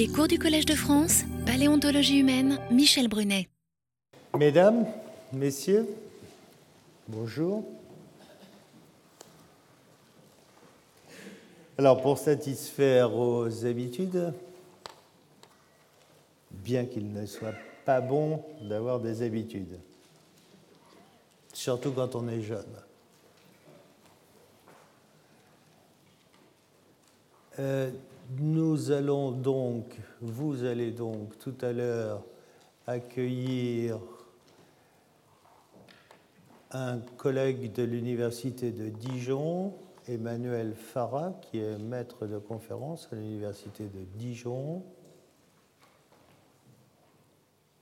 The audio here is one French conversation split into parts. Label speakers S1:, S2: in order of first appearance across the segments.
S1: Les cours du Collège de France, Paléontologie humaine, Michel Brunet.
S2: Mesdames, Messieurs, bonjour. Alors pour satisfaire aux habitudes, bien qu'il ne soit pas bon d'avoir des habitudes, surtout quand on est jeune. Euh, nous allons donc, vous allez donc tout à l'heure accueillir un collègue de l'Université de Dijon, Emmanuel Farah, qui est maître de conférence à l'Université de Dijon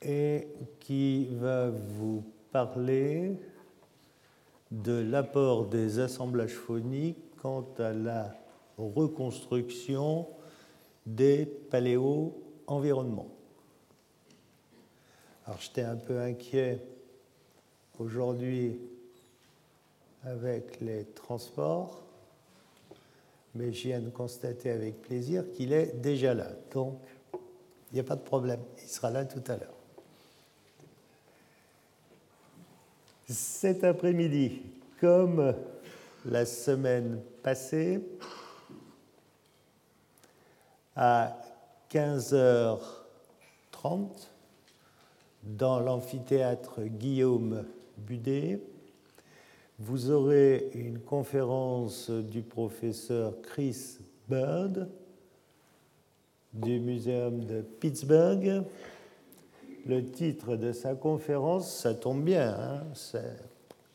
S2: et qui va vous parler de l'apport des assemblages phoniques quant à la reconstruction des paléo-environnements. Alors j'étais un peu inquiet aujourd'hui avec les transports, mais je viens de constater avec plaisir qu'il est déjà là. Donc, il n'y a pas de problème, il sera là tout à l'heure. Cet après-midi, comme la semaine passée, à 15h30, dans l'amphithéâtre Guillaume Budet, vous aurez une conférence du professeur Chris Bird du Muséum de Pittsburgh le titre de sa conférence, ça tombe bien, hein,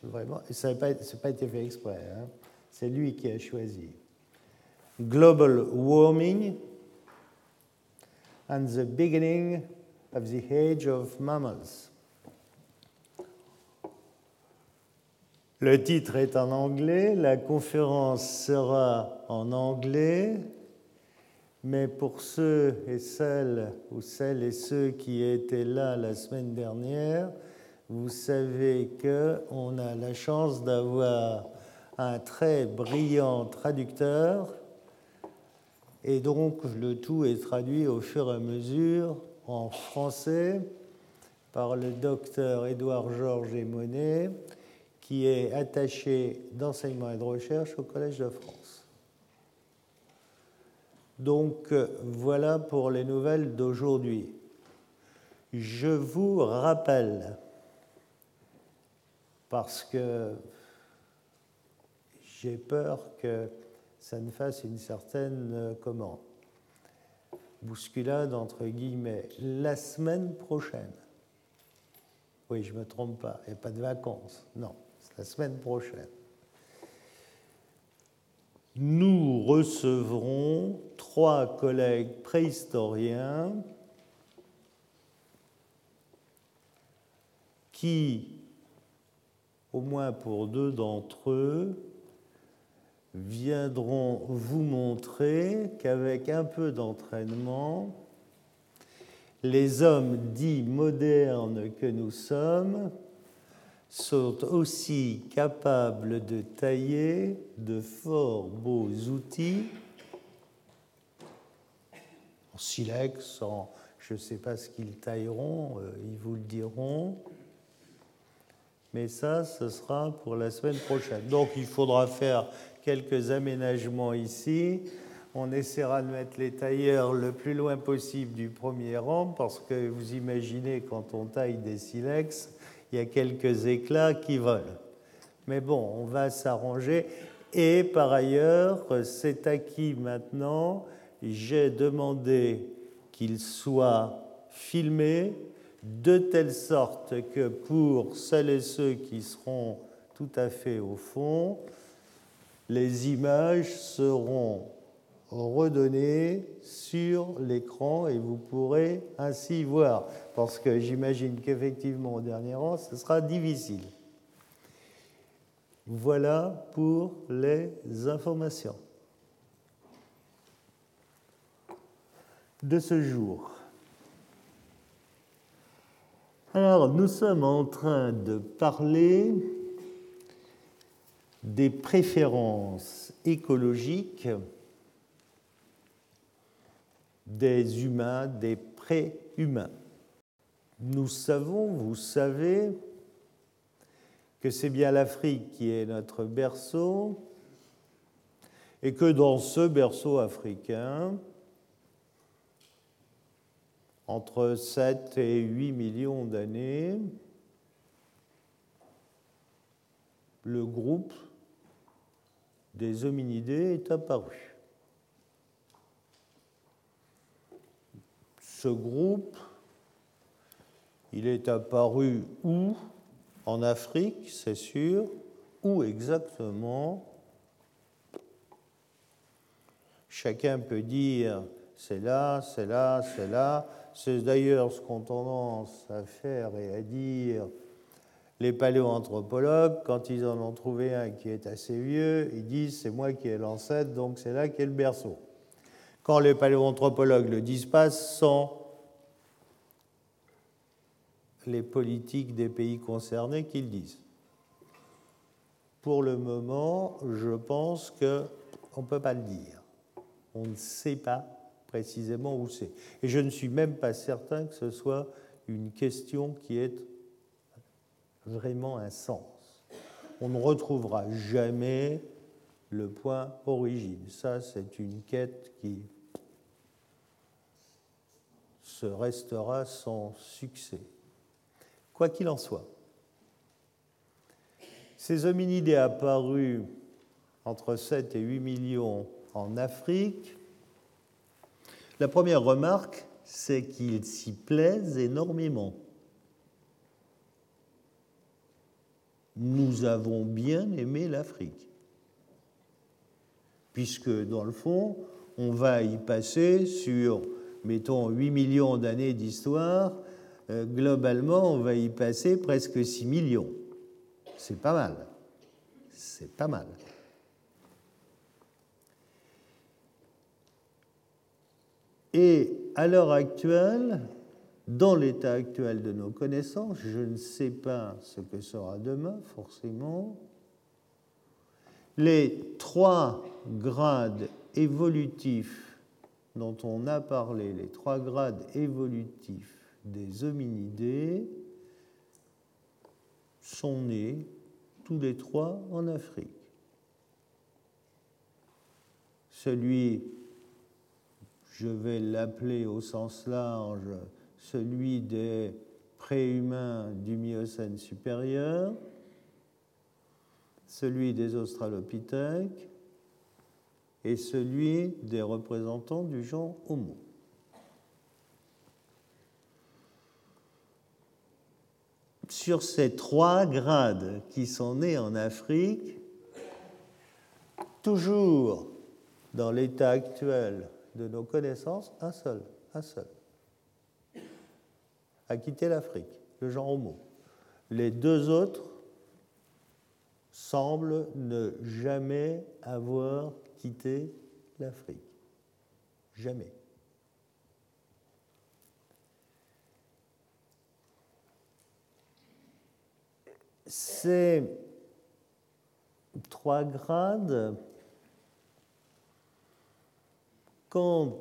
S2: vraiment, ça n'a pas, pas, été fait exprès, hein, c'est lui qui a choisi. Global Warming and the Beginning of the Age of Mammals. Le titre est en anglais, la conférence sera en anglais, mais pour ceux et celles, ou celles et ceux qui étaient là la semaine dernière, vous savez qu'on a la chance d'avoir un très brillant traducteur, et donc le tout est traduit au fur et à mesure en français par le docteur Édouard Georges Monet, qui est attaché d'enseignement et de recherche au Collège de France. Donc voilà pour les nouvelles d'aujourd'hui. Je vous rappelle, parce que j'ai peur que ça ne fasse une certaine, comment, bousculade entre guillemets, la semaine prochaine. Oui, je ne me trompe pas, a pas de vacances. Non, c'est la semaine prochaine nous recevrons trois collègues préhistoriens qui, au moins pour deux d'entre eux, viendront vous montrer qu'avec un peu d'entraînement, les hommes dits modernes que nous sommes sont aussi capables de tailler de fort beaux outils en silex, en, je ne sais pas ce qu'ils tailleront, euh, ils vous le diront. Mais ça, ce sera pour la semaine prochaine. Donc il faudra faire quelques aménagements ici. On essaiera de mettre les tailleurs le plus loin possible du premier rang parce que vous imaginez quand on taille des silex, il y a quelques éclats qui volent. Mais bon, on va s'arranger. Et par ailleurs, c'est acquis maintenant? J'ai demandé qu'il soit filmé de telle sorte que pour celles et ceux qui seront tout à fait au fond, les images seront redonnées sur l'écran et vous pourrez ainsi voir, parce que j'imagine qu'effectivement au dernier rang, ce sera difficile. Voilà pour les informations de ce jour. Alors, nous sommes en train de parler des préférences écologiques des humains, des pré-humains. Nous savons, vous savez, que c'est bien l'Afrique qui est notre berceau et que dans ce berceau africain, entre 7 et 8 millions d'années, le groupe des hominidés est apparu. Ce groupe, il est apparu où? En Afrique, c'est sûr. Où exactement? Chacun peut dire c'est là, c'est là, c'est là. C'est d'ailleurs ce qu'on tendance à faire et à dire les paléoanthropologues, quand ils en ont trouvé un qui est assez vieux, ils disent c'est moi qui ai l'ancêtre, donc c'est là qu'est le berceau. Quand les paléoanthropologues le disent pas, sans les politiques des pays concernés qu'ils disent. Pour le moment, je pense qu'on ne peut pas le dire. On ne sait pas précisément où c'est. Et je ne suis même pas certain que ce soit une question qui ait vraiment un sens. On ne retrouvera jamais le point origine. Ça, c'est une quête qui se restera sans succès. Quoi qu'il en soit, ces hominidés apparus entre 7 et 8 millions en Afrique la première remarque, c'est qu'ils s'y plaisent énormément. Nous avons bien aimé l'Afrique, puisque dans le fond, on va y passer sur, mettons, 8 millions d'années d'histoire, euh, globalement, on va y passer presque 6 millions. C'est pas mal. C'est pas mal. Et à l'heure actuelle, dans l'état actuel de nos connaissances, je ne sais pas ce que sera demain, forcément, les trois grades évolutifs dont on a parlé, les trois grades évolutifs des hominidés, sont nés tous les trois en Afrique. Celui je vais l'appeler au sens large celui des préhumains du Miocène supérieur, celui des Australopithèques et celui des représentants du genre Homo. Sur ces trois grades qui sont nés en Afrique, toujours dans l'état actuel de nos connaissances, un seul, un seul, a quitté l'Afrique, le genre Homo. Les deux autres semblent ne jamais avoir quitté l'Afrique. Jamais. Ces trois grades quant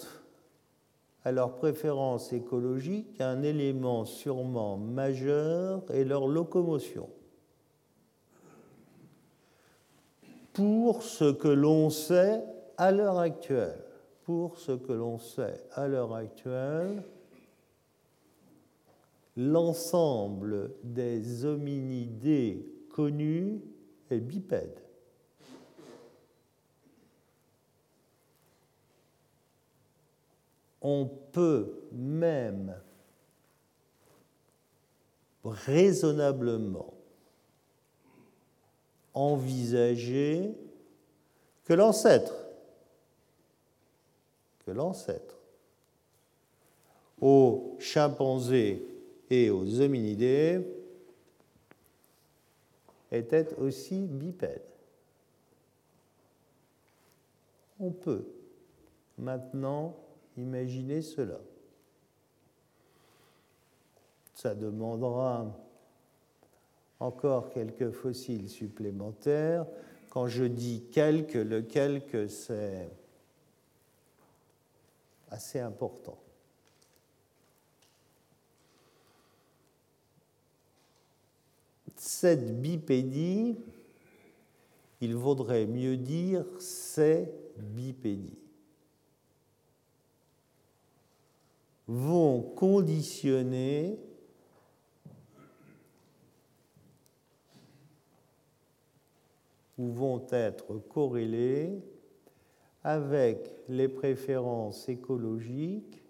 S2: à leur préférence écologique, un élément sûrement majeur est leur locomotion. Pour ce que l'on sait à l'heure actuelle, pour ce que l'on sait à l'heure actuelle, l'ensemble des hominidés connus est bipède. On peut même raisonnablement envisager que l'ancêtre, que l'ancêtre aux chimpanzés et aux hominidés était aussi bipède. On peut maintenant Imaginez cela. Ça demandera encore quelques fossiles supplémentaires. Quand je dis quelques, le quelque, c'est assez important. Cette bipédie, il vaudrait mieux dire ces bipédies, vont conditionner ou vont être corrélés avec les préférences écologiques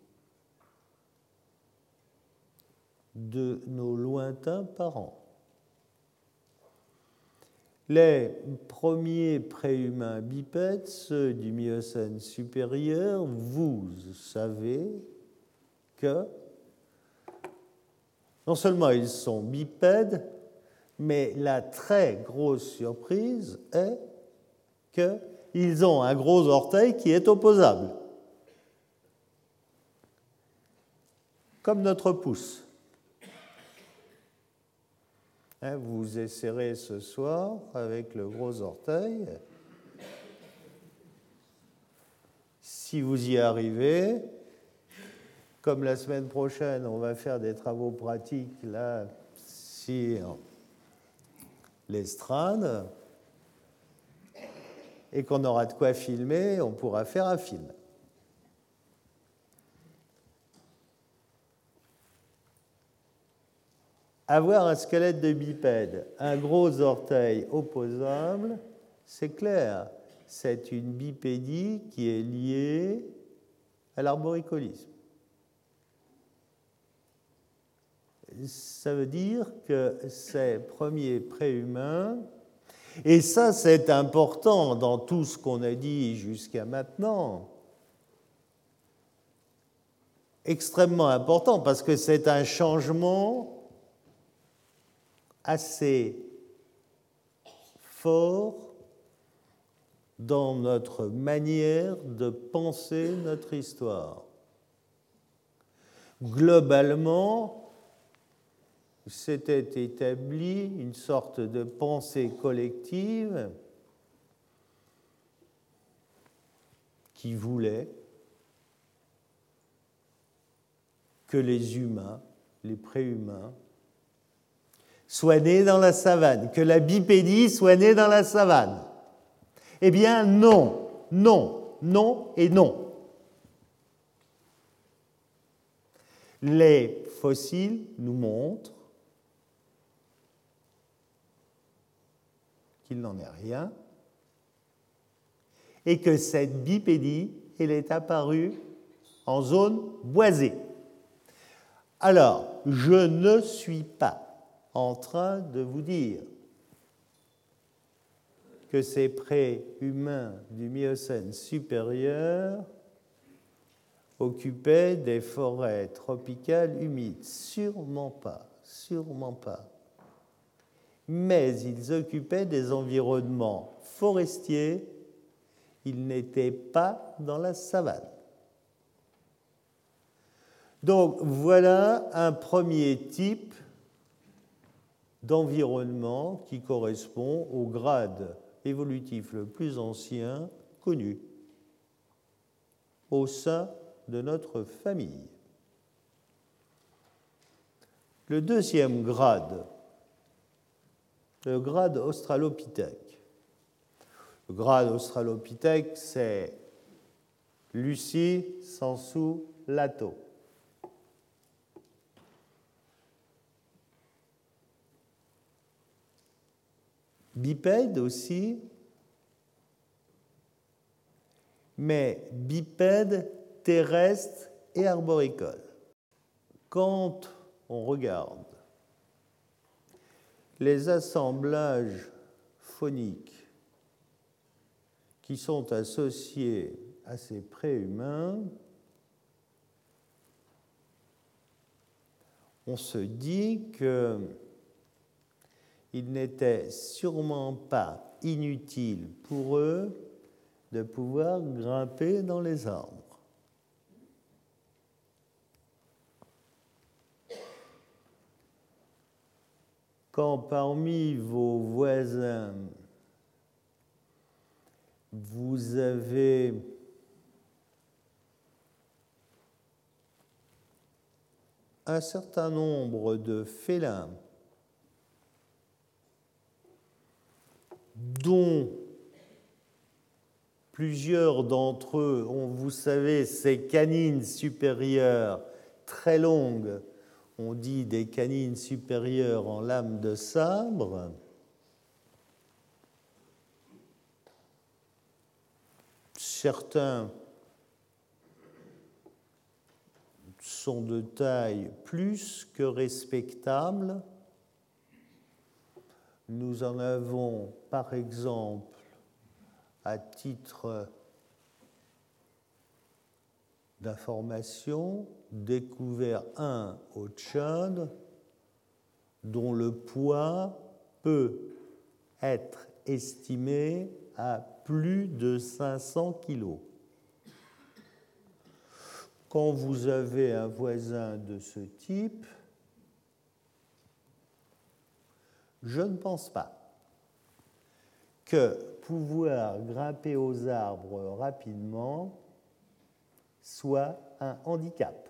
S2: de nos lointains parents. Les premiers préhumains bipèdes, ceux du Miocène supérieur, vous savez non seulement ils sont bipèdes, mais la très grosse surprise est qu'ils ont un gros orteil qui est opposable, comme notre pouce. Hein, vous essaierez ce soir avec le gros orteil. Si vous y arrivez, comme la semaine prochaine, on va faire des travaux pratiques là sur l'estrade et qu'on aura de quoi filmer, on pourra faire un film. Avoir un squelette de bipède, un gros orteil opposable, c'est clair, c'est une bipédie qui est liée à l'arboricolisme. Ça veut dire que ces premiers préhumains, et ça c'est important dans tout ce qu'on a dit jusqu'à maintenant, extrêmement important parce que c'est un changement assez fort dans notre manière de penser notre histoire. Globalement, s'était établi une sorte de pensée collective qui voulait que les humains, les préhumains, soit né dans la savane, que la bipédie soit née dans la savane. Eh bien non, non, non et non. Les fossiles nous montrent qu'il n'en est rien et que cette bipédie, elle est apparue en zone boisée. Alors, je ne suis pas en train de vous dire que ces pré-humains du Miocène supérieur occupaient des forêts tropicales humides. Sûrement pas, sûrement pas. Mais ils occupaient des environnements forestiers, ils n'étaient pas dans la savane. Donc voilà un premier type d'environnement qui correspond au grade évolutif le plus ancien connu au sein de notre famille. Le deuxième grade, le grade australopithèque. Le grade australopithèque, c'est Lucie Sansou Lato. bipède aussi, mais bipède terrestre et arboricole. Quand on regarde les assemblages phoniques qui sont associés à ces préhumains, on se dit que il n'était sûrement pas inutile pour eux de pouvoir grimper dans les arbres. Quand parmi vos voisins, vous avez un certain nombre de félins dont plusieurs d'entre eux ont, vous savez, ces canines supérieures très longues, on dit des canines supérieures en lame de sabre, certains sont de taille plus que respectable. Nous en avons par exemple à titre d'information découvert un au Tchad dont le poids peut être estimé à plus de 500 kilos. Quand vous avez un voisin de ce type, je ne pense pas que pouvoir grimper aux arbres rapidement soit un handicap.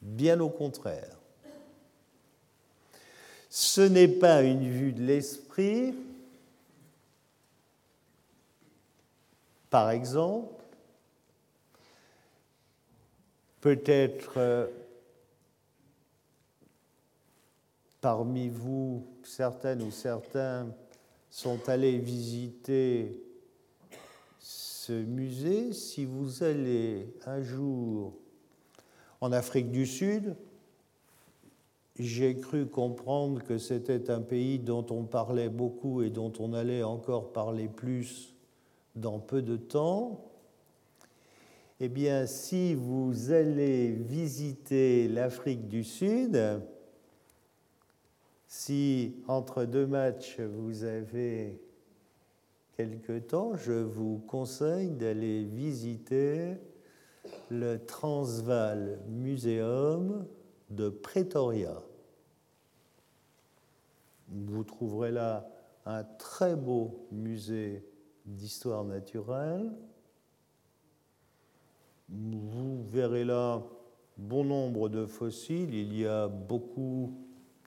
S2: Bien au contraire. Ce n'est pas une vue de l'esprit. Par exemple, Peut-être euh, parmi vous, certaines ou certains sont allés visiter ce musée. Si vous allez un jour en Afrique du Sud, j'ai cru comprendre que c'était un pays dont on parlait beaucoup et dont on allait encore parler plus dans peu de temps. Eh bien, si vous allez visiter l'Afrique du Sud, si entre deux matchs vous avez temps, je vous conseille d'aller visiter le Transvaal Museum de Pretoria. Vous trouverez là un très beau musée d'histoire naturelle vous verrez là bon nombre de fossiles. Il y a beaucoup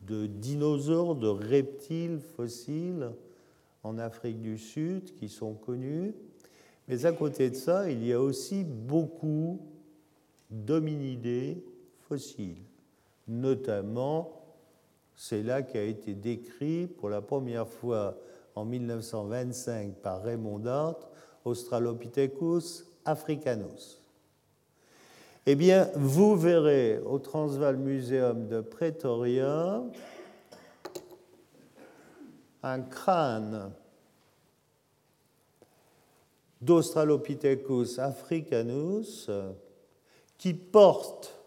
S2: de dinosaures, de reptiles fossiles en Afrique du Sud qui sont connus. Mais à côté de ça, il y a aussi beaucoup d'hominidés fossiles. Notamment, c'est là qui a été décrit pour la première fois en 1925 par Raymond Dart, Australopithecus africanus. Eh bien, vous verrez au Transvaal Museum de Pretoria un crâne d'Australopithecus africanus qui porte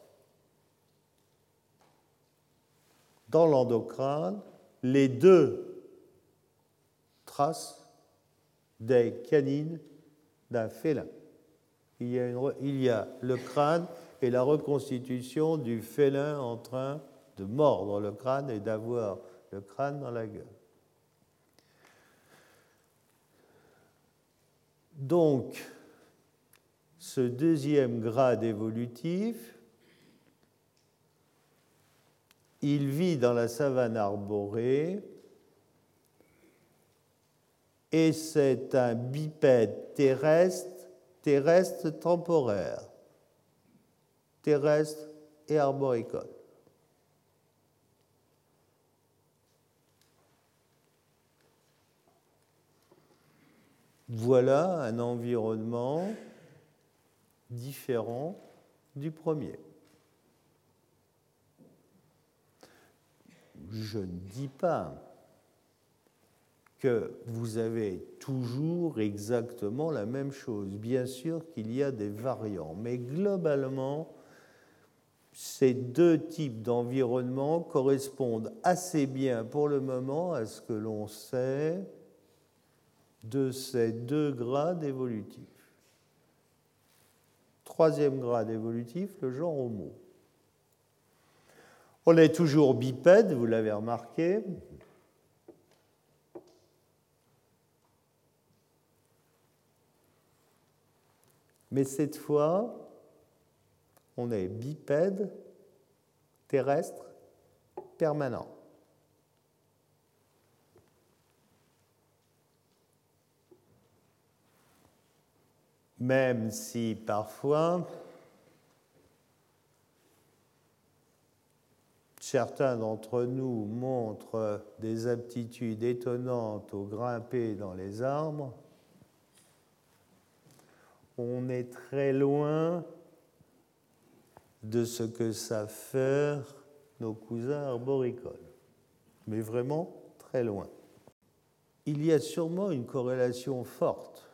S2: dans l'endocrâne les deux traces des canines d'un félin il y, a il y a le crâne et la reconstitution du félin en train de mordre le crâne et d'avoir le crâne dans la gueule. Donc, ce deuxième grade évolutif, il vit dans la savane arborée et c'est un bipède terrestre terrestre temporaire, terrestre et arboricole. Voilà un environnement différent du premier. Je ne dis pas que vous avez toujours exactement la même chose. Bien sûr qu'il y a des variants, mais globalement, ces deux types d'environnement correspondent assez bien pour le moment à ce que l'on sait de ces deux grades évolutifs. Troisième grade évolutif, le genre Homo. On est toujours bipède, vous l'avez remarqué, Mais cette fois, on est bipède, terrestre, permanent. Même si parfois certains d'entre nous montrent des aptitudes étonnantes au grimper dans les arbres, on est très loin de ce que savent faire nos cousins arboricoles, mais vraiment très loin. Il y a sûrement une corrélation forte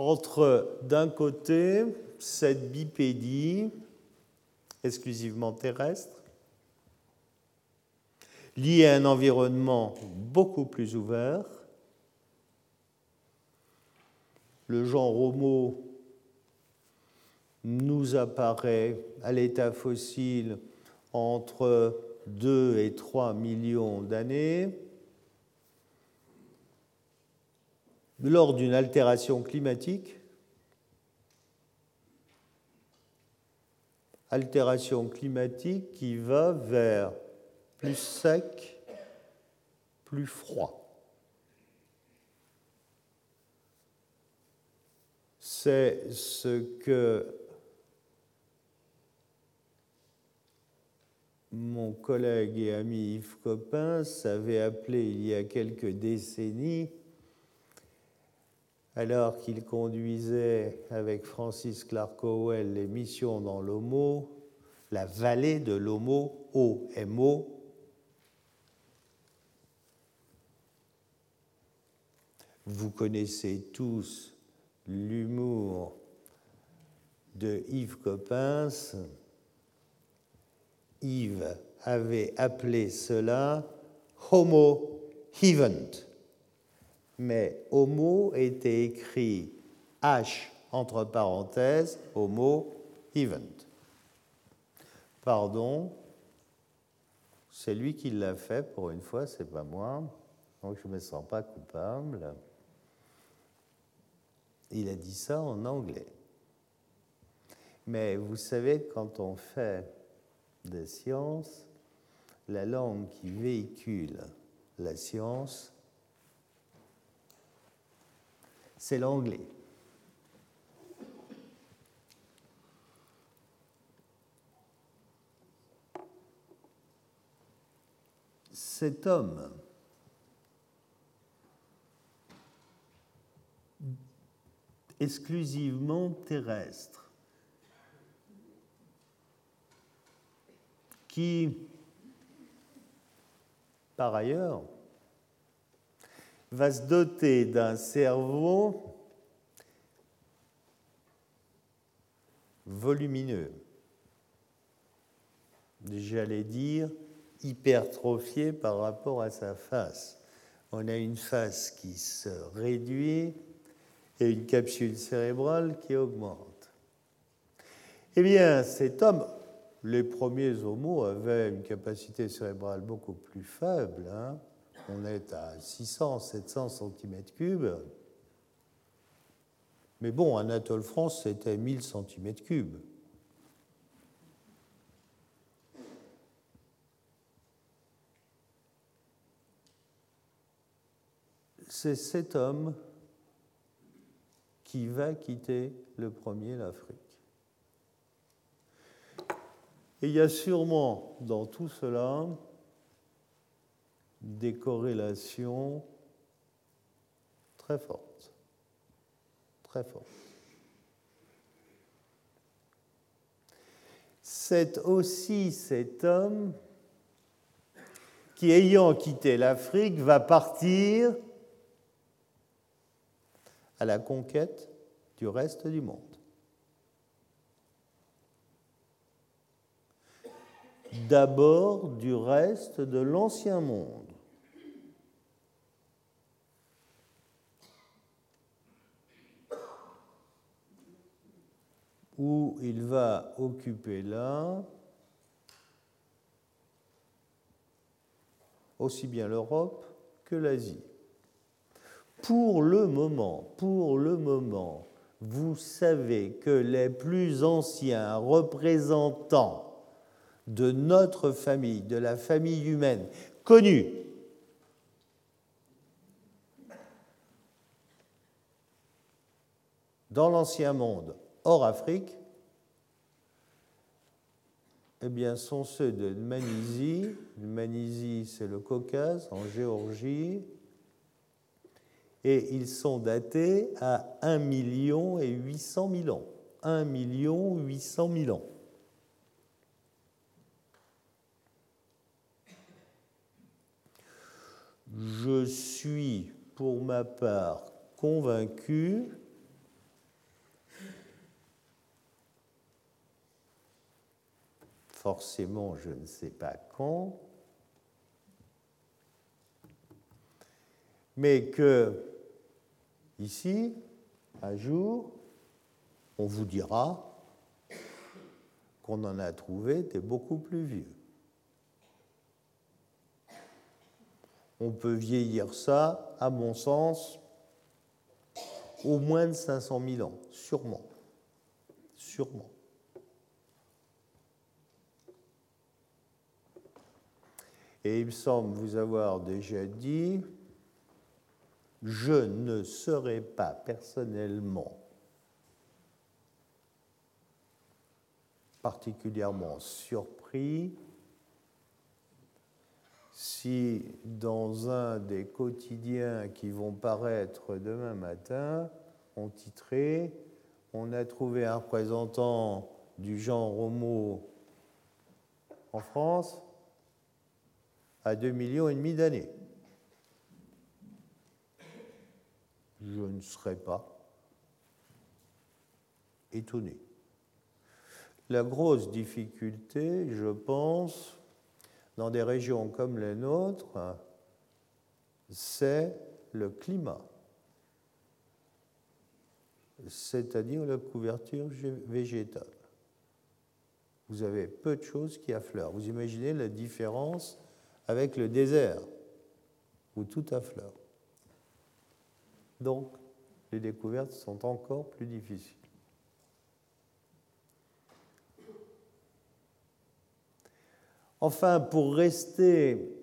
S2: entre, d'un côté, cette bipédie exclusivement terrestre, liée à un environnement beaucoup plus ouvert, le genre Homo nous apparaît à l'état fossile entre 2 et 3 millions d'années. Lors d'une altération climatique, altération climatique qui va vers plus sec, plus froid. C'est ce que mon collègue et ami Yves Coppens avait appelé il y a quelques décennies, alors qu'il conduisait avec Francis Clark Howell les missions dans l'Homo, la vallée de l'Homo, OMO. Vous connaissez tous l'humour de Yves Coppens Yves avait appelé cela Homo Hevent. Mais Homo était écrit H entre parenthèses, Homo Hevent. Pardon, c'est lui qui l'a fait pour une fois, c'est pas moi, donc je ne me sens pas coupable. Il a dit ça en anglais. Mais vous savez, quand on fait des sciences, la langue qui véhicule la science, c'est l'anglais. Cet homme exclusivement terrestre qui, par ailleurs, va se doter d'un cerveau volumineux, j'allais dire hypertrophié par rapport à sa face. On a une face qui se réduit et une capsule cérébrale qui augmente. Eh bien, cet homme les premiers homos avaient une capacité cérébrale beaucoup plus faible. Hein. On est à 600, 700 cm3. Mais bon, Anatole France, c'était 1000 cm3. C'est cet homme qui va quitter le premier l'Afrique. Et il y a sûrement dans tout cela des corrélations très fortes, très fortes. C'est aussi cet homme qui, ayant quitté l'Afrique, va partir à la conquête du reste du monde. d'abord du reste de l'ancien monde. Où il va occuper là aussi bien l'Europe que l'Asie. Pour le moment, pour le moment, vous savez que les plus anciens représentants de notre famille, de la famille humaine, connus, dans l'ancien monde, hors Afrique, eh bien, sont ceux de Manisie. Manisie, c'est le Caucase, en Géorgie. Et ils sont datés à 1 million et 800 000 ans. 1 million 800 000 ans. Je suis, pour ma part, convaincu forcément je ne sais pas quand, mais que ici, un jour, on vous dira qu'on en a trouvé des beaucoup plus vieux. On peut vieillir ça, à mon sens, au moins de 500 000 ans, sûrement. Sûrement. Et il me semble vous avoir déjà dit, je ne serai pas personnellement particulièrement surpris si dans un des quotidiens qui vont paraître demain matin, on titré On a trouvé un représentant du genre Homo en France à 2 millions et demi d'années. Je ne serais pas étonné. La grosse difficulté, je pense, dans des régions comme les nôtres, c'est le climat, c'est-à-dire la couverture végétale. Vous avez peu de choses qui affleurent. Vous imaginez la différence avec le désert, où tout affleure. Donc, les découvertes sont encore plus difficiles. Enfin, pour rester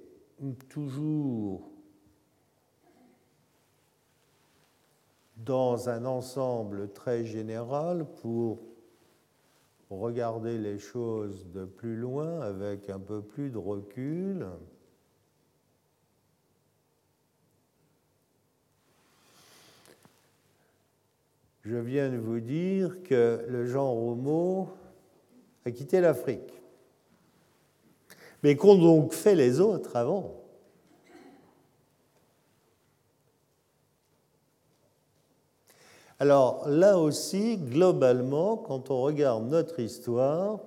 S2: toujours dans un ensemble très général, pour regarder les choses de plus loin avec un peu plus de recul, je viens de vous dire que le genre Homo a quitté l'Afrique. Mais qu'ont donc fait les autres avant? Alors là aussi, globalement, quand on regarde notre histoire,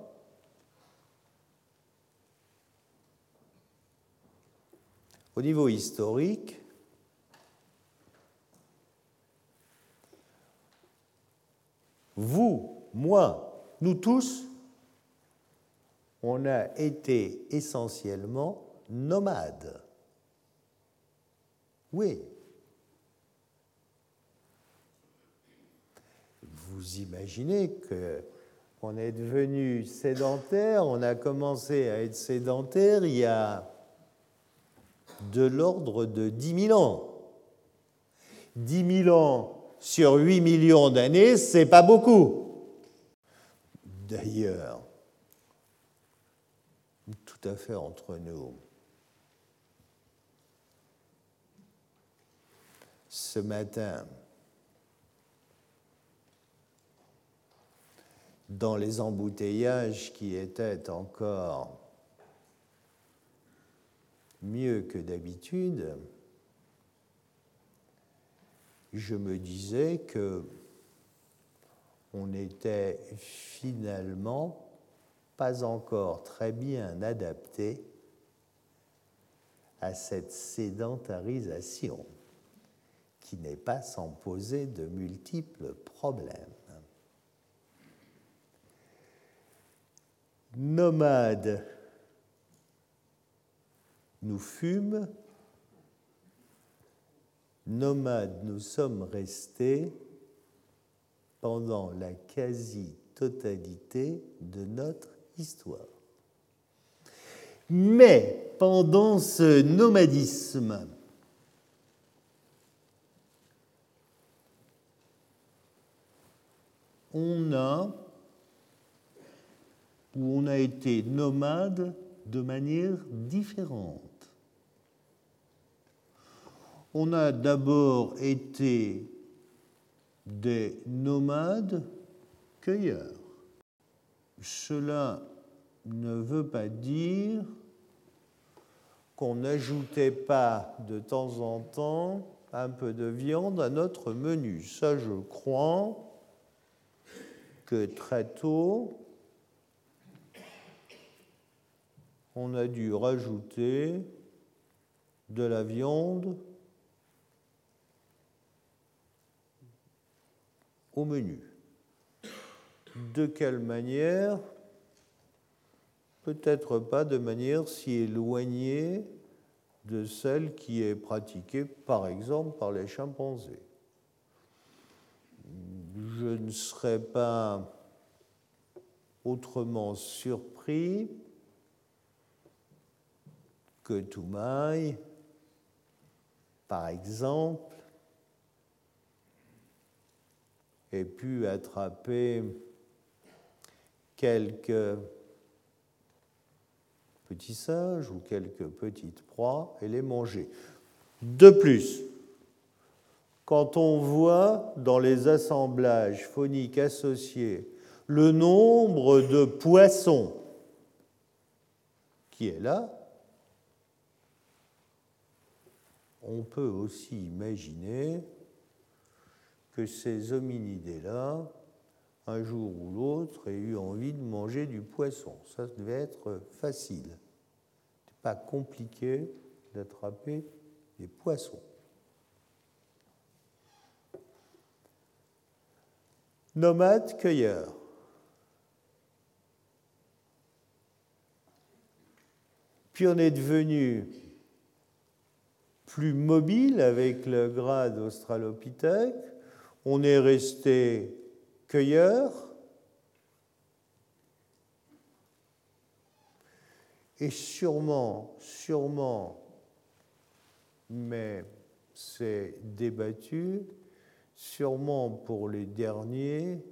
S2: au niveau historique, vous, moi, nous tous, on a été essentiellement nomades. Oui. Vous imaginez que on est devenu sédentaire, on a commencé à être sédentaire il y a de l'ordre de 10 000 ans. 10 000 ans sur 8 millions d'années, c'est pas beaucoup. D'ailleurs, tout à fait entre nous, ce matin, dans les embouteillages qui étaient encore mieux que d'habitude, je me disais que on n'était finalement pas encore très bien adapté à cette sédentarisation qui n'est pas sans poser de multiples problèmes. Nomades, nous fûmes nomades nous sommes restés pendant la quasi-totalité de notre histoire. Mais pendant ce nomadisme, on a ou on a été nomade de manière différente. On a d'abord été des nomades cueilleurs. Cela ne veut pas dire qu'on n'ajoutait pas de temps en temps un peu de viande à notre menu. Ça, je crois que très tôt, on a dû rajouter de la viande menu. De quelle manière Peut-être pas de manière si éloignée de celle qui est pratiquée par exemple par les chimpanzés. Je ne serais pas autrement surpris que Toumaï, par exemple, ait pu attraper quelques petits singes ou quelques petites proies et les manger. De plus, quand on voit dans les assemblages phoniques associés le nombre de poissons qui est là, on peut aussi imaginer que ces hominidés-là, un jour ou l'autre, aient eu envie de manger du poisson. Ça devait être facile. Ce pas compliqué d'attraper des poissons. Nomade cueilleur. Puis on est devenu plus mobile avec le grade australopithèque. On est resté cueilleur. Et sûrement, sûrement, mais c'est débattu, sûrement pour les derniers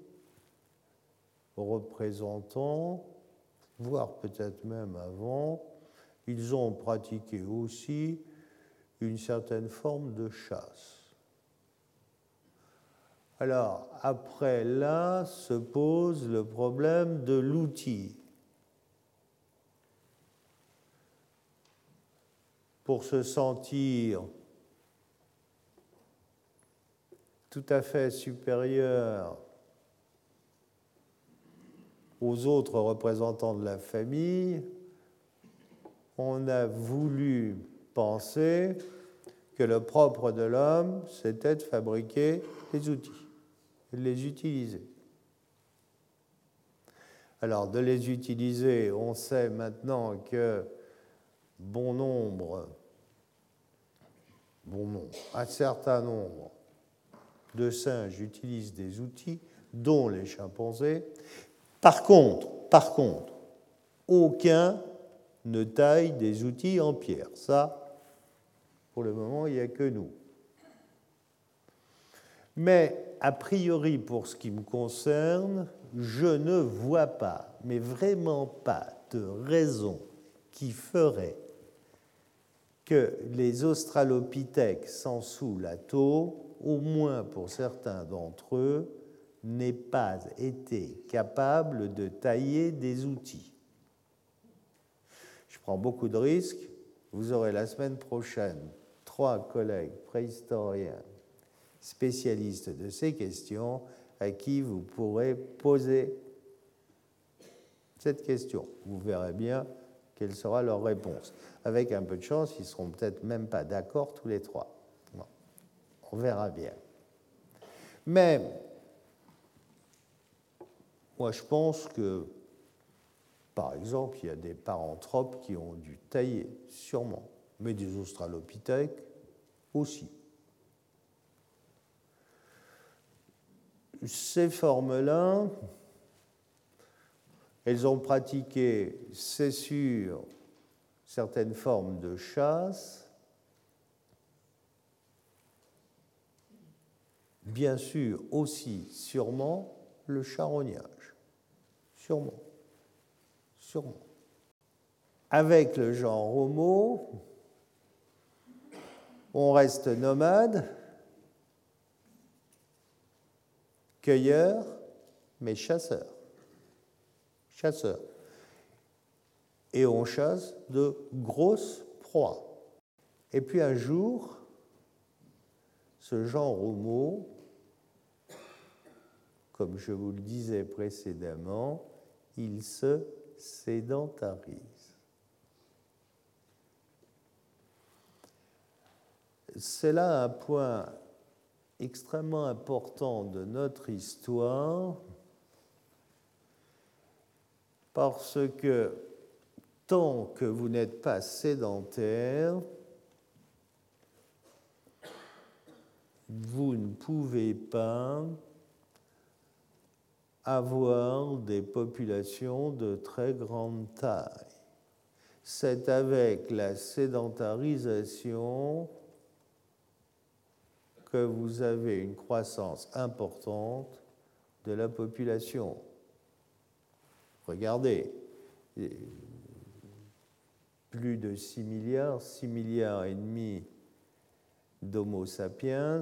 S2: représentants, voire peut-être même avant, ils ont pratiqué aussi une certaine forme de chasse. Alors, après là se pose le problème de l'outil. Pour se sentir tout à fait supérieur aux autres représentants de la famille, on a voulu penser que le propre de l'homme, c'était de fabriquer des outils, les utiliser. Alors, de les utiliser, on sait maintenant que bon nombre, bon nombre, un certain nombre de singes utilisent des outils, dont les chimpanzés. Par contre, par contre, aucun ne taille des outils en pierre. Ça, pour le moment, il n'y a que nous. Mais a priori, pour ce qui me concerne, je ne vois pas, mais vraiment pas, de raison qui ferait que les australopithèques sans sous la au moins pour certains d'entre eux, n'aient pas été capables de tailler des outils. Je prends beaucoup de risques. Vous aurez la semaine prochaine trois collègues préhistoriens spécialistes de ces questions à qui vous pourrez poser cette question. Vous verrez bien quelle sera leur réponse. Avec un peu de chance, ils ne seront peut-être même pas d'accord tous les trois. On verra bien. Mais moi, je pense que par exemple, il y a des paranthropes qui ont dû tailler, sûrement, mais des australopithèques aussi. Ces formes-là, elles ont pratiqué, c'est sûr, certaines formes de chasse, bien sûr aussi, sûrement, le charognage. Sûrement. Sûrement. Avec le genre homo, on reste nomade, cueilleur, mais chasseur. Chasseur. Et on chasse de grosses proies. Et puis un jour, ce genre homo comme je vous le disais précédemment, il se sédentarise. C'est là un point extrêmement important de notre histoire parce que tant que vous n'êtes pas sédentaire, vous ne pouvez pas avoir des populations de très grande taille. C'est avec la sédentarisation que vous avez une croissance importante de la population. Regardez, plus de 6 milliards, 6 milliards et demi d'Homo sapiens,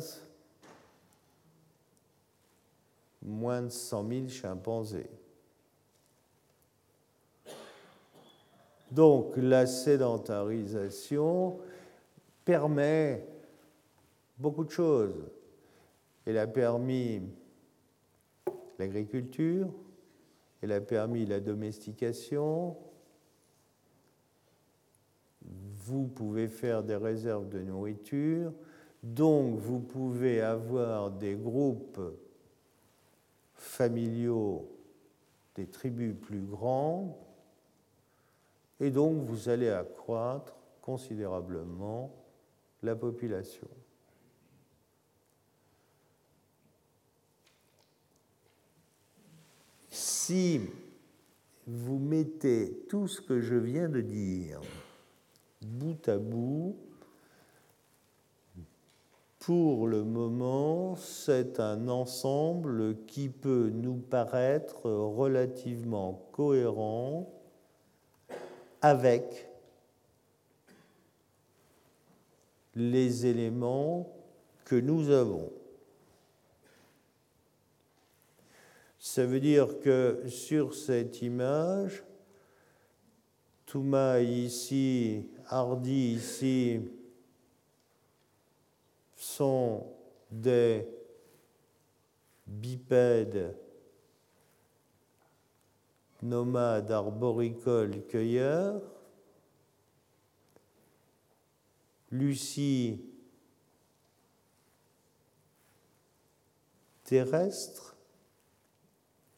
S2: moins de 100 000 chimpanzés. Donc la sédentarisation permet beaucoup de choses. Elle a permis l'agriculture, elle a permis la domestication. Vous pouvez faire des réserves de nourriture, donc vous pouvez avoir des groupes familiaux des tribus plus grandes, et donc vous allez accroître considérablement la population. Si vous mettez tout ce que je viens de dire bout à bout, pour le moment, c'est un ensemble qui peut nous paraître relativement cohérent avec les éléments que nous avons. Ça veut dire que sur cette image, Touma ici, Hardy ici, sont des bipèdes nomades arboricoles cueilleurs. Lucie terrestre,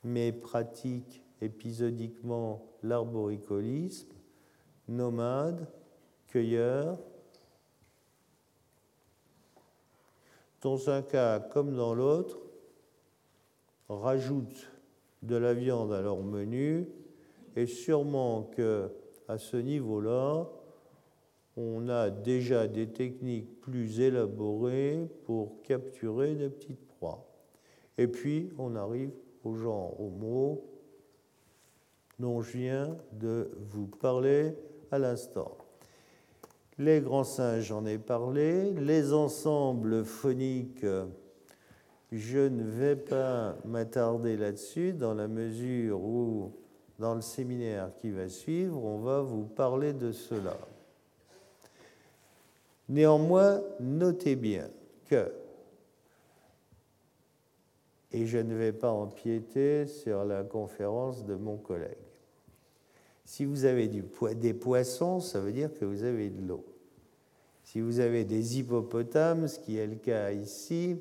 S2: mais pratique épisodiquement l'arboricolisme, nomade, cueilleur, dans un cas comme dans l'autre, rajoutent de la viande à leur menu et sûrement que à ce niveau-là, on a déjà des techniques plus élaborées pour capturer des petites proies. Et puis, on arrive au genre Homo dont je viens de vous parler à l'instant. Les grands singes, j'en ai parlé. Les ensembles phoniques, je ne vais pas m'attarder là-dessus dans la mesure où, dans le séminaire qui va suivre, on va vous parler de cela. Néanmoins, notez bien que, et je ne vais pas empiéter sur la conférence de mon collègue, si vous avez des poissons, ça veut dire que vous avez de l'eau. Si vous avez des hippopotames, ce qui est le cas ici,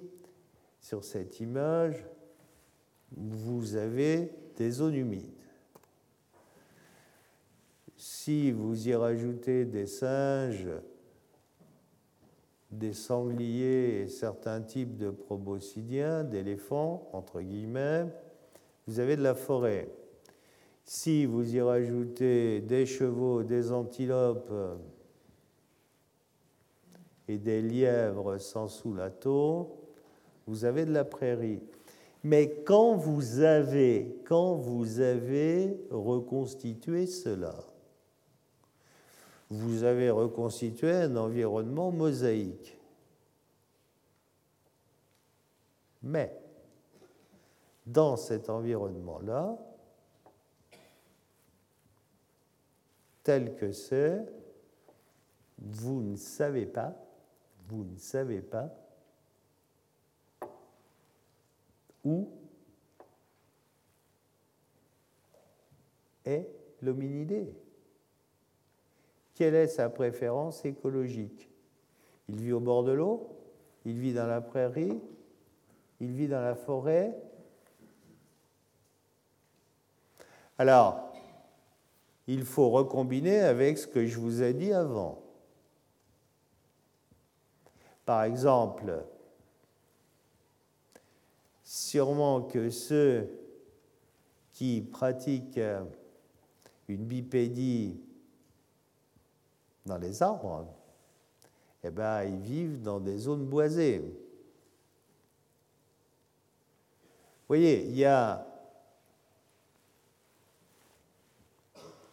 S2: sur cette image, vous avez des zones humides. Si vous y rajoutez des singes des sangliers et certains types de proboscidiens, d'éléphants, entre guillemets, vous avez de la forêt. Si vous y rajoutez des chevaux, des antilopes et des lièvres sans sous-lato, vous avez de la prairie. Mais quand vous avez, quand vous avez reconstitué cela, vous avez reconstitué un environnement mosaïque. Mais dans cet environnement-là, tel que c'est, vous ne savez pas, vous ne savez pas où est l'hominidé. Quelle est sa préférence écologique? Il vit au bord de l'eau Il vit dans la prairie Il vit dans la forêt Alors, il faut recombiner avec ce que je vous ai dit avant. Par exemple, sûrement que ceux qui pratiquent une bipédie dans les arbres, eh ben, ils vivent dans des zones boisées. Vous voyez, il y a.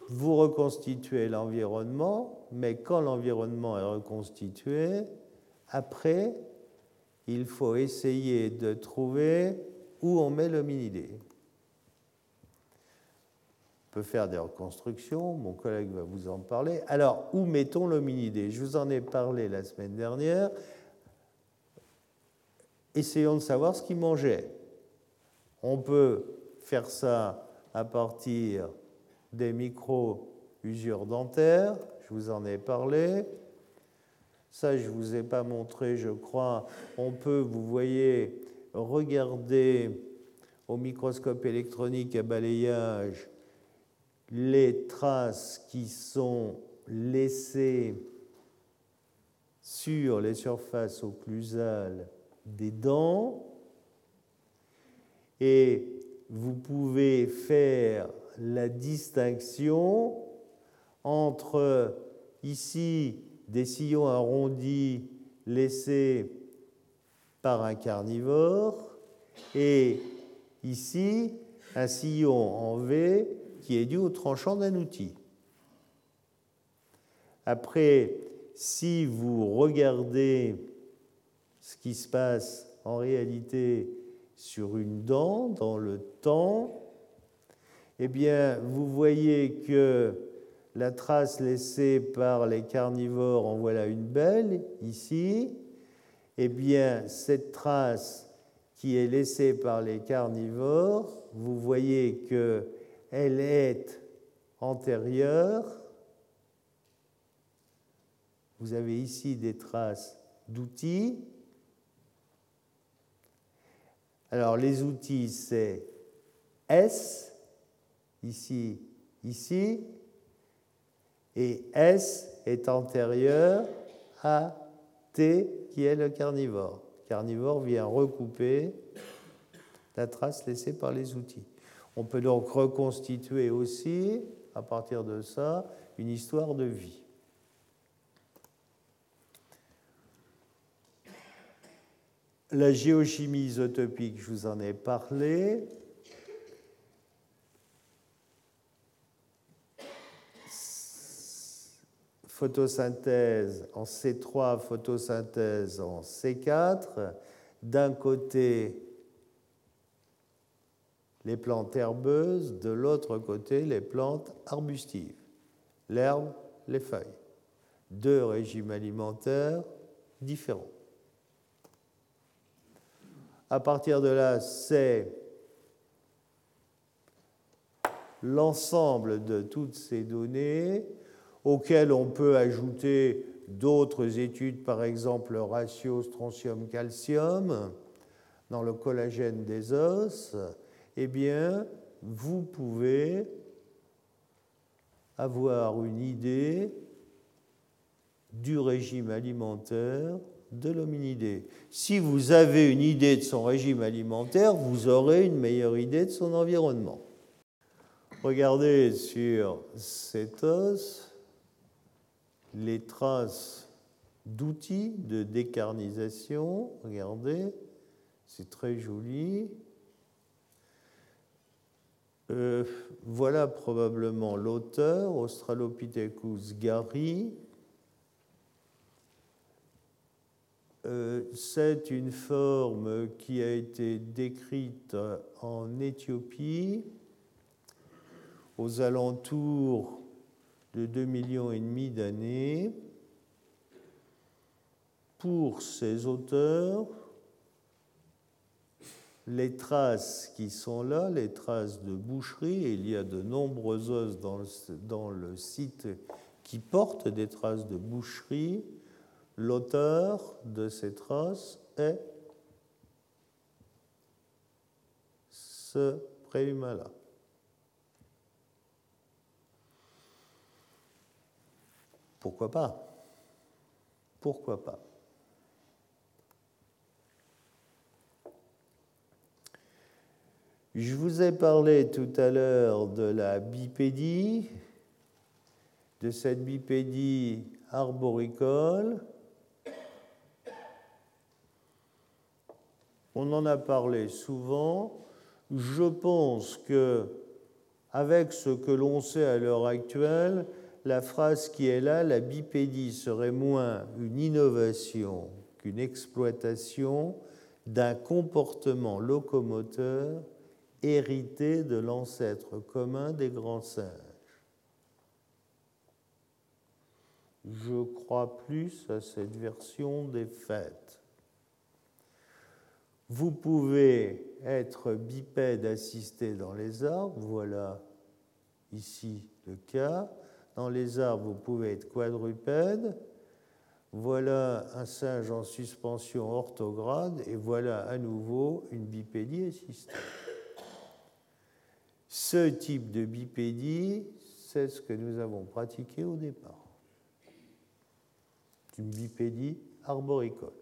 S2: Vous reconstituez l'environnement, mais quand l'environnement est reconstitué, après, il faut essayer de trouver où on met l'hominidé peut faire des reconstructions, mon collègue va vous en parler. Alors, où mettons l'hominidé? Je vous en ai parlé la semaine dernière. Essayons de savoir ce qu'il mangeait. On peut faire ça à partir des micro-usures dentaires, je vous en ai parlé. Ça, je ne vous ai pas montré, je crois. On peut, vous voyez, regarder au microscope électronique à balayage les traces qui sont laissées sur les surfaces occlusales des dents. Et vous pouvez faire la distinction entre ici des sillons arrondis laissés par un carnivore et ici un sillon en V qui est dû au tranchant d'un outil. Après, si vous regardez ce qui se passe en réalité sur une dent dans le temps, eh bien, vous voyez que la trace laissée par les carnivores, en voilà une belle ici. Eh bien, cette trace qui est laissée par les carnivores, vous voyez que elle est antérieure. Vous avez ici des traces d'outils. Alors les outils, c'est S, ici, ici, et S est antérieur à T qui est le carnivore. Le carnivore vient recouper la trace laissée par les outils. On peut donc reconstituer aussi, à partir de ça, une histoire de vie. La géochimie isotopique, je vous en ai parlé. Photosynthèse en C3, photosynthèse en C4. D'un côté, les plantes herbeuses, de l'autre côté les plantes arbustives, l'herbe, les feuilles. Deux régimes alimentaires différents. À partir de là, c'est l'ensemble de toutes ces données auxquelles on peut ajouter d'autres études, par exemple le ratio strontium-calcium dans le collagène des os, eh bien, vous pouvez avoir une idée du régime alimentaire de l'hominidé. Si vous avez une idée de son régime alimentaire, vous aurez une meilleure idée de son environnement. Regardez sur cet os les traces d'outils de décarnisation. Regardez, c'est très joli. Euh, voilà probablement l'auteur, Australopithecus gary. Euh, c'est une forme qui a été décrite en Éthiopie aux alentours de 2 millions et demi d'années. Pour ces auteurs, les traces qui sont là, les traces de boucherie, il y a de nombreux os dans le site qui portent des traces de boucherie, l'auteur de ces traces est ce préhumain-là. Pourquoi pas? Pourquoi pas? Je vous ai parlé tout à l'heure de la bipédie, de cette bipédie arboricole. On en a parlé souvent. Je pense que, avec ce que l'on sait à l'heure actuelle, la phrase qui est là, la bipédie serait moins une innovation qu'une exploitation d'un comportement locomoteur hérité de l'ancêtre commun des grands singes. Je crois plus à cette version des faits. Vous pouvez être bipède assisté dans les arbres, voilà ici le cas. Dans les arbres, vous pouvez être quadrupède. Voilà un singe en suspension orthograde et voilà à nouveau une bipédie assistée. Ce type de bipédie, c'est ce que nous avons pratiqué au départ. Une bipédie arboricole.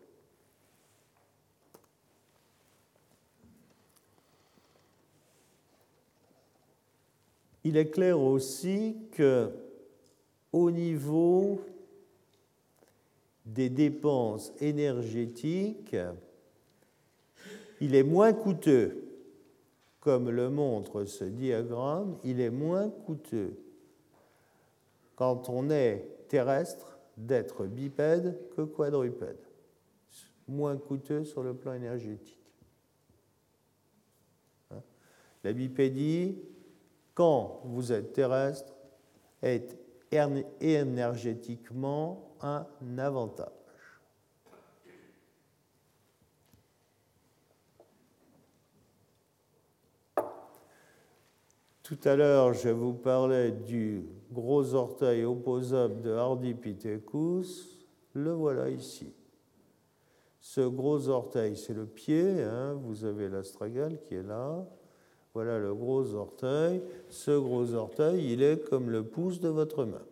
S2: Il est clair aussi que au niveau des dépenses énergétiques, il est moins coûteux comme le montre ce diagramme, il est moins coûteux quand on est terrestre d'être bipède que quadrupède. Moins coûteux sur le plan énergétique. Hein? La bipédie, quand vous êtes terrestre, est énergétiquement un avantage. Tout à l'heure, je vous parlais du gros orteil opposable de Ardipithecus. Le voilà ici. Ce gros orteil, c'est le pied. Hein. vous avez l'astragale qui est là. Voilà le gros orteil. Ce gros orteil, il est comme le pouce de votre main.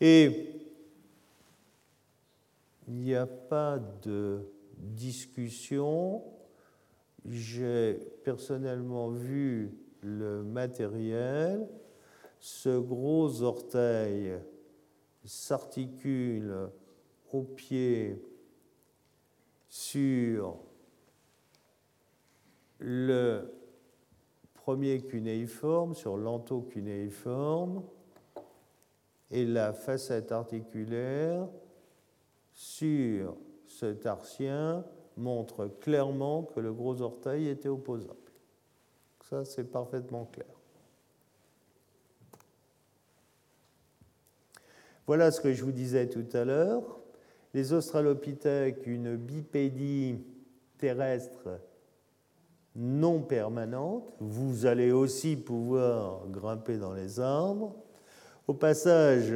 S2: Et il n'y a pas de discussion j'ai personnellement vu le matériel. Ce gros orteil s'articule au pied sur le premier cunéiforme, sur l'antocunéiforme, et la facette articulaire sur ce tarsien montre clairement que le gros orteil était opposable. Ça, c'est parfaitement clair. Voilà ce que je vous disais tout à l'heure. Les australopithèques, une bipédie terrestre non permanente. Vous allez aussi pouvoir grimper dans les arbres. Au passage,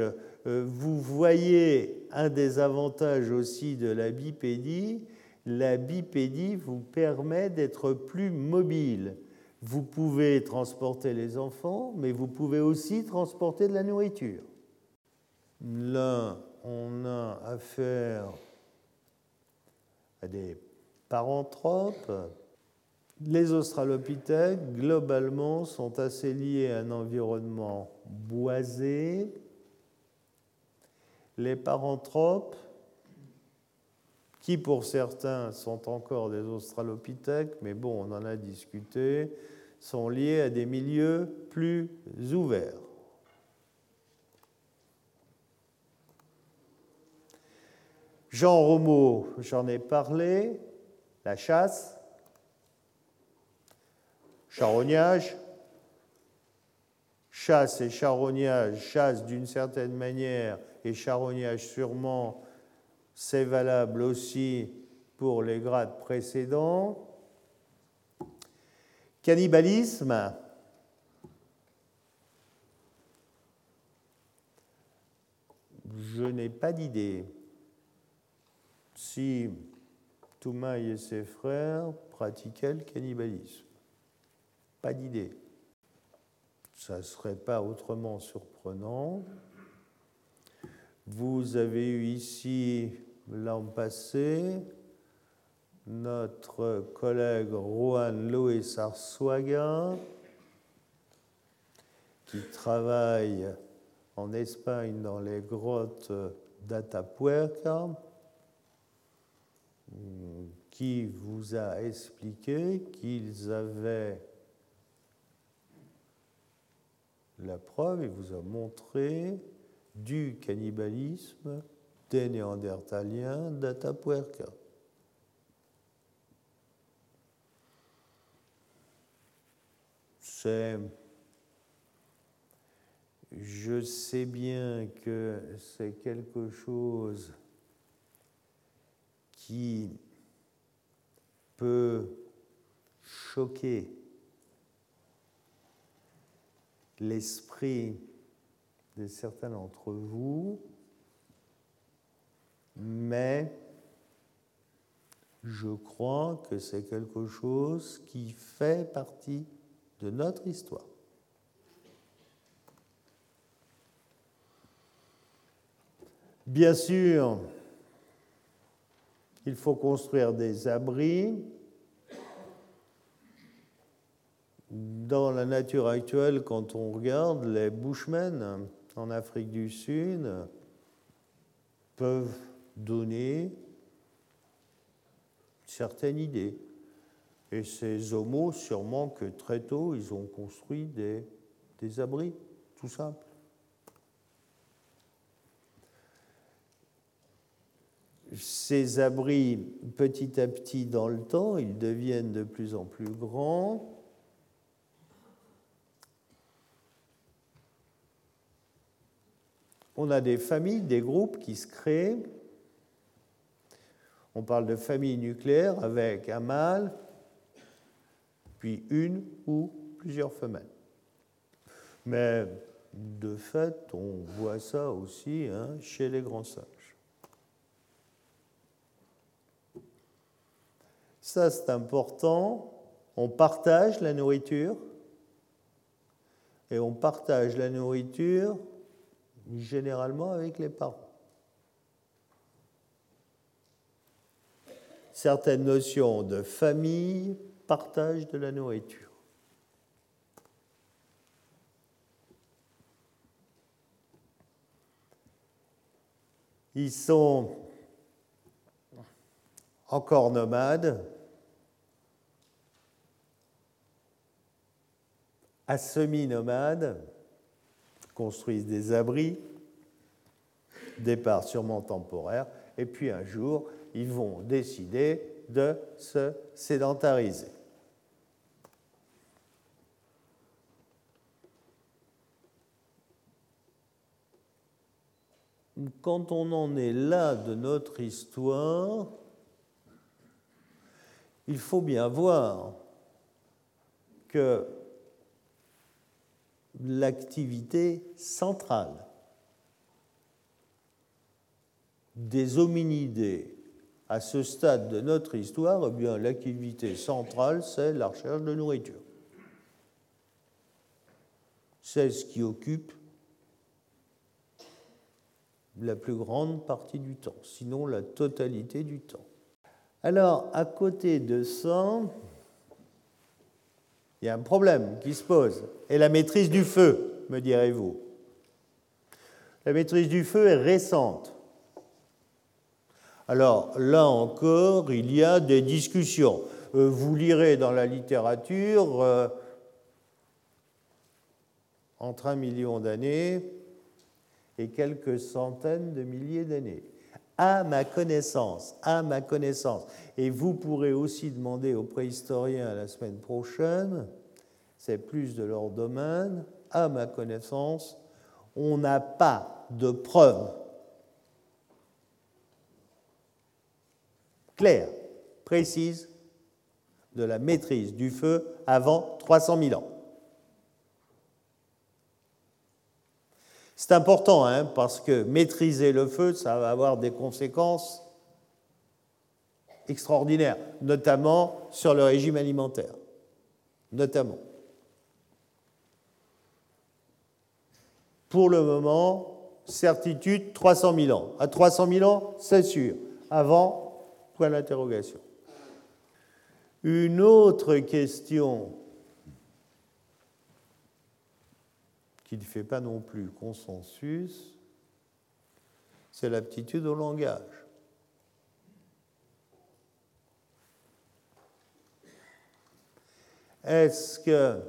S2: euh, vous voyez un des avantages aussi de la bipédie, la bipédie vous permet d'être plus mobile. Vous pouvez transporter les enfants, mais vous pouvez aussi transporter de la nourriture. Là, on a affaire à des paranthropes. Les australopithèques, globalement, sont assez liés à un environnement boisé. Les paranthropes, qui pour certains sont encore des australopithèques, mais bon, on en a discuté, sont liés à des milieux plus ouverts. Jean Romeau, j'en ai parlé, la chasse, charognage, chasse et charognage, chasse d'une certaine manière et charognage sûrement, c'est valable aussi pour les grades précédents. Cannibalisme, je n'ai pas d'idée si Toumaï et ses frères pratiquaient le cannibalisme. Pas d'idée. Ça ne serait pas autrement surprenant. Vous avez eu ici, l'an passé, notre collègue Juan Luis Arzuaga, qui travaille en Espagne dans les grottes d'Atapuerca, qui vous a expliqué qu'ils avaient la preuve, il vous a montré du cannibalisme des néandertaliens. C'est. Je sais bien que c'est quelque chose qui peut choquer l'esprit de certains d'entre vous, mais je crois que c'est quelque chose qui fait partie de notre histoire. Bien sûr, il faut construire des abris. Dans la nature actuelle, quand on regarde, les bushmen en Afrique du Sud peuvent donner certaines idées. Et ces homos, sûrement que très tôt, ils ont construit des, des abris, tout simple. ces abris, petit à petit dans le temps, ils deviennent de plus en plus grands. On a des familles, des groupes qui se créent. On parle de famille nucléaire avec un mâle, puis une ou plusieurs femelles. Mais de fait, on voit ça aussi hein, chez les grands singes. Ça, c'est important. On partage la nourriture. Et on partage la nourriture généralement avec les parents. Certaines notions de famille, partage de la nourriture. Ils sont encore nomades, à semi-nomades, construisent des abris, départ sûrement temporaire, et puis un jour, ils vont décider de se sédentariser. Quand on en est là de notre histoire, il faut bien voir que l'activité centrale des hominidés à ce stade de notre histoire, eh bien, l'activité centrale, c'est la recherche de nourriture. C'est ce qui occupe la plus grande partie du temps, sinon la totalité du temps. Alors, à côté de ça, il y a un problème qui se pose. Et la maîtrise du feu, me direz-vous. La maîtrise du feu est récente. Alors là encore, il y a des discussions. Euh, vous lirez dans la littérature euh, entre un million d'années et quelques centaines de milliers d'années. À ma connaissance, à ma connaissance. Et vous pourrez aussi demander aux préhistoriens la semaine prochaine, c'est plus de leur domaine, à ma connaissance, on n'a pas de preuves claires, précises, de la maîtrise du feu avant 300 000 ans. C'est important, hein, parce que maîtriser le feu, ça va avoir des conséquences extraordinaires, notamment sur le régime alimentaire. Notamment. Pour le moment, certitude 300 000 ans. À 300 000 ans, c'est sûr. Avant, point d'interrogation. Une autre question qui ne fait pas non plus consensus, c'est l'aptitude au langage. Est-ce que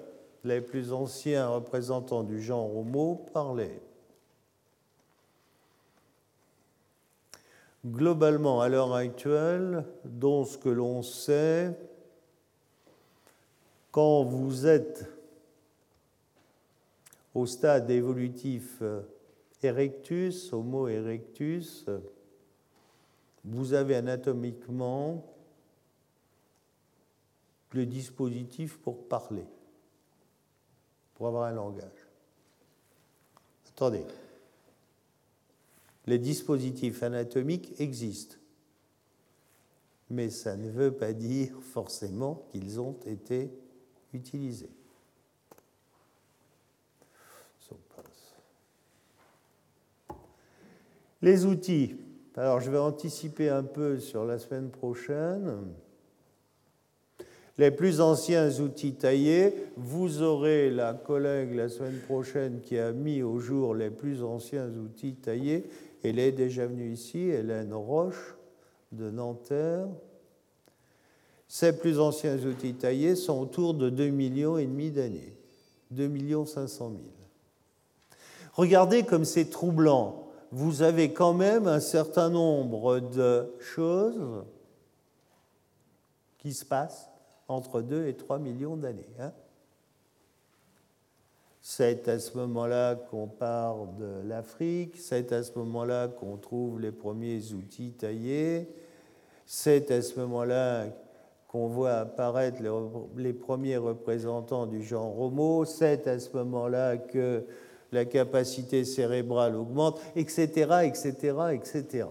S2: les plus anciens représentants du genre Homo parlaient Globalement, à l'heure actuelle, dans ce que l'on sait, quand vous êtes au stade évolutif euh, erectus, Homo erectus, vous avez anatomiquement le dispositif pour parler, pour avoir un langage. Attendez, les dispositifs anatomiques existent, mais ça ne veut pas dire forcément qu'ils ont été utilisés. Les outils. Alors, je vais anticiper un peu sur la semaine prochaine. Les plus anciens outils taillés, vous aurez la collègue la semaine prochaine qui a mis au jour les plus anciens outils taillés. Elle est déjà venue ici, Hélène Roche de Nanterre. Ces plus anciens outils taillés sont autour de 2 millions d'années, 2 millions 500 000. Regardez comme c'est troublant vous avez quand même un certain nombre de choses qui se passent entre 2 et 3 millions d'années. Hein. C'est à ce moment-là qu'on parle de l'Afrique, c'est à ce moment-là qu'on trouve les premiers outils taillés, c'est à ce moment-là qu'on voit apparaître les, les, premiers représentants du genre Homo, c'est à ce moment-là que la capacité cérébrale augmente, etc., etc., etc.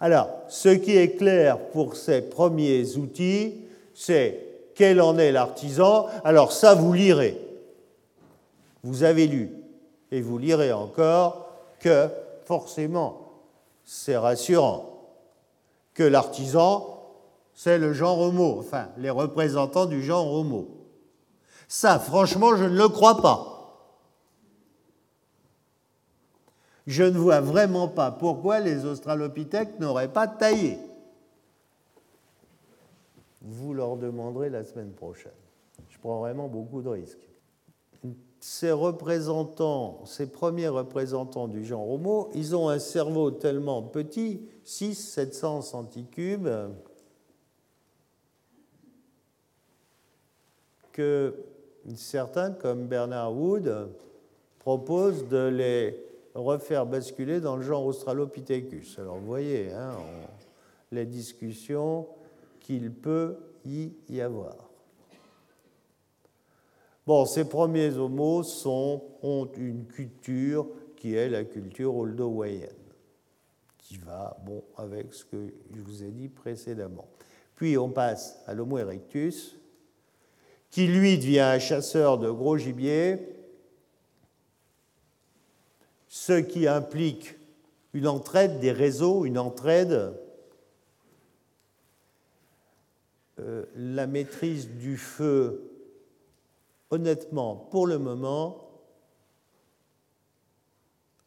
S2: Alors, ce qui est clair pour ces premiers outils, c'est quel en est l'artisan. Alors ça, vous lirez. Vous avez lu. Et vous lirez encore que, forcément, c'est rassurant, que l'artisan, c'est le genre homo, enfin, les représentants du genre homo. Ça, franchement, je ne le crois pas. je ne vois vraiment pas pourquoi les australopithèques n'auraient pas taillé. Vous leur demanderez la semaine prochaine. Je prends vraiment beaucoup de risques. Ces représentants, ces premiers représentants du genre Homo, ils ont un cerveau tellement petit, 600-700 centicubes, que certains, comme Bernard Wood, proposent de les refaire basculer dans le genre Australopithecus. Alors vous voyez hein, les discussions qu'il peut y avoir. Bon, ces premiers homos ont une culture qui est la culture oldowayenne, qui va bon, avec ce que je vous ai dit précédemment. Puis on passe à l'Homo erectus, qui lui devient un chasseur de gros gibier, ce qui implique une entraide des réseaux, une entraide, euh, la maîtrise du feu, honnêtement, pour le moment,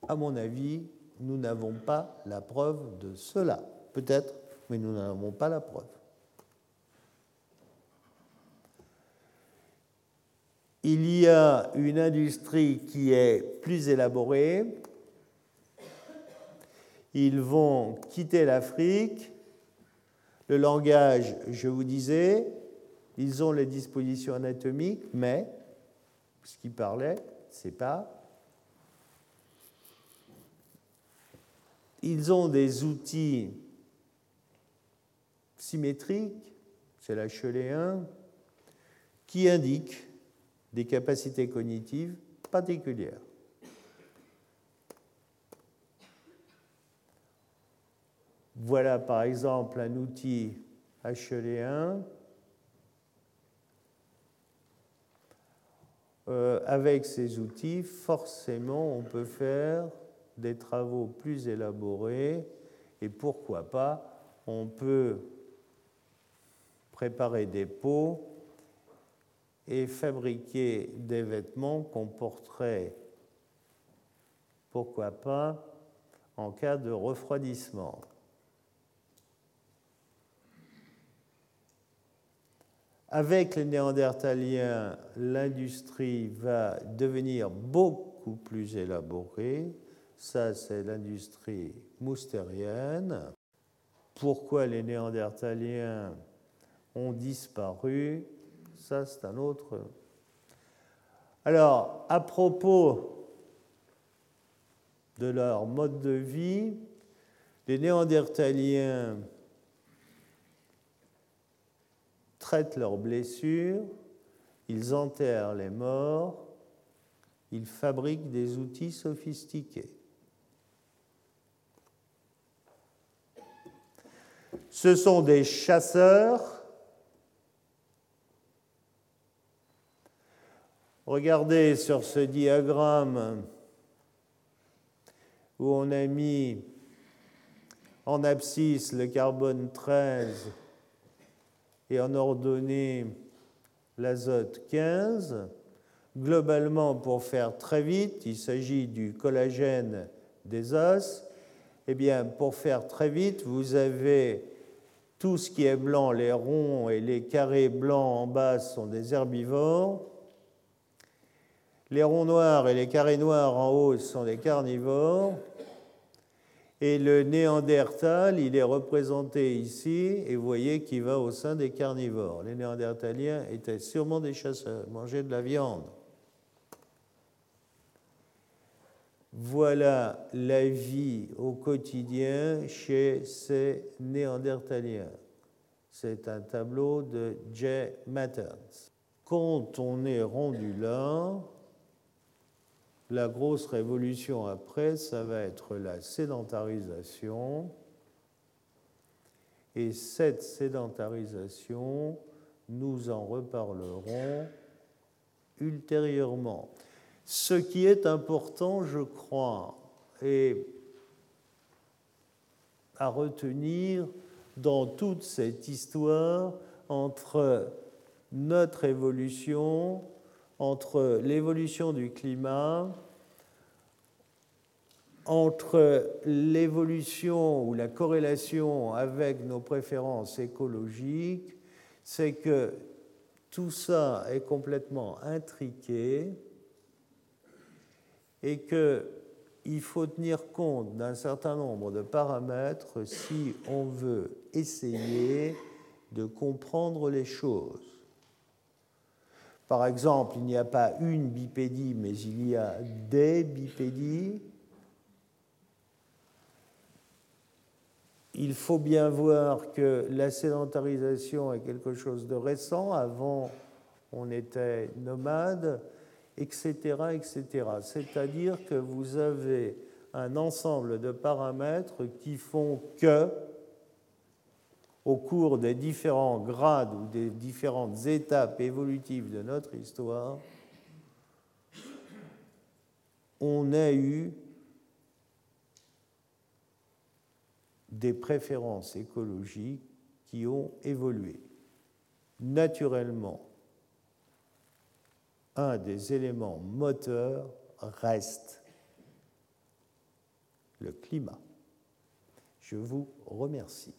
S2: à mon avis, nous n'avons pas la preuve de cela. Peut-être, mais nous n'en avons pas la preuve. Il y a une industrie qui est plus élaborée. Ils vont quitter l'Afrique. Le langage, je vous disais, ils ont les dispositions anatomiques, mais ce qu'ils parlaient, c'est pas. Ils ont des outils symétriques, c'est la 1, qui indiquent des capacités cognitives particulières. Voilà par exemple un outil HLE1 euh, avec ces outils, forcément, on peut faire des travaux plus élaborés et pourquoi pas, on peut préparer des pots et fabriquer des vêtements qu'on porterait, pourquoi pas, en cas de refroidissement. Avec les Néandertaliens, l'industrie va devenir beaucoup plus élaborée. Ça, c'est l'industrie moustérienne. Pourquoi les Néandertaliens ont disparu? Ça, c'est un autre. Alors, à propos de leur mode de vie, les Néandertaliens traitent leurs blessures, ils enterrent les morts, ils fabriquent des outils sophistiqués. Ce sont des chasseurs Regardez sur ce diagramme où on a mis en abscisse le carbone 13 et en ordonnée l'azote 15. Globalement, pour faire très vite, il s'agit du collagène des os. Eh bien, pour faire très vite, vous avez tout ce qui est blanc, les ronds et les carrés blancs en bas sont des herbivores. Les ronds noirs et les carrés noirs en haut sont des carnivores. Et le néandertal, il est représenté ici, et vous voyez qu'il va au sein des carnivores. Les néandertaliens étaient sûrement des chasseurs, mangeaient de la viande. Voilà la vie au quotidien chez ces néandertaliens. C'est un tableau de Jay Matters. Quand on est rendu là, la grosse révolution après, ça va être la sédentarisation. Et cette sédentarisation, nous en reparlerons ultérieurement. Ce qui est important, je crois, et à retenir dans toute cette histoire entre notre évolution entre l'évolution du climat, entre l'évolution ou la corrélation avec nos préférences écologiques, c'est que tout ça est complètement intriqué et qu'il faut tenir compte d'un certain nombre de paramètres si on veut essayer de comprendre les choses. Par exemple, il n'y a pas une bipédie, mais il y a des bipédies. Il faut bien voir que la sédentarisation est quelque chose de récent. Avant, on était nomade, etc., etc. C'est-à-dire que vous avez un ensemble de paramètres qui font que au cours des différents grades ou des différentes étapes évolutives de notre histoire, on a eu des préférences écologiques qui ont évolué. Naturellement, un des éléments moteurs reste le climat. Je vous remercie.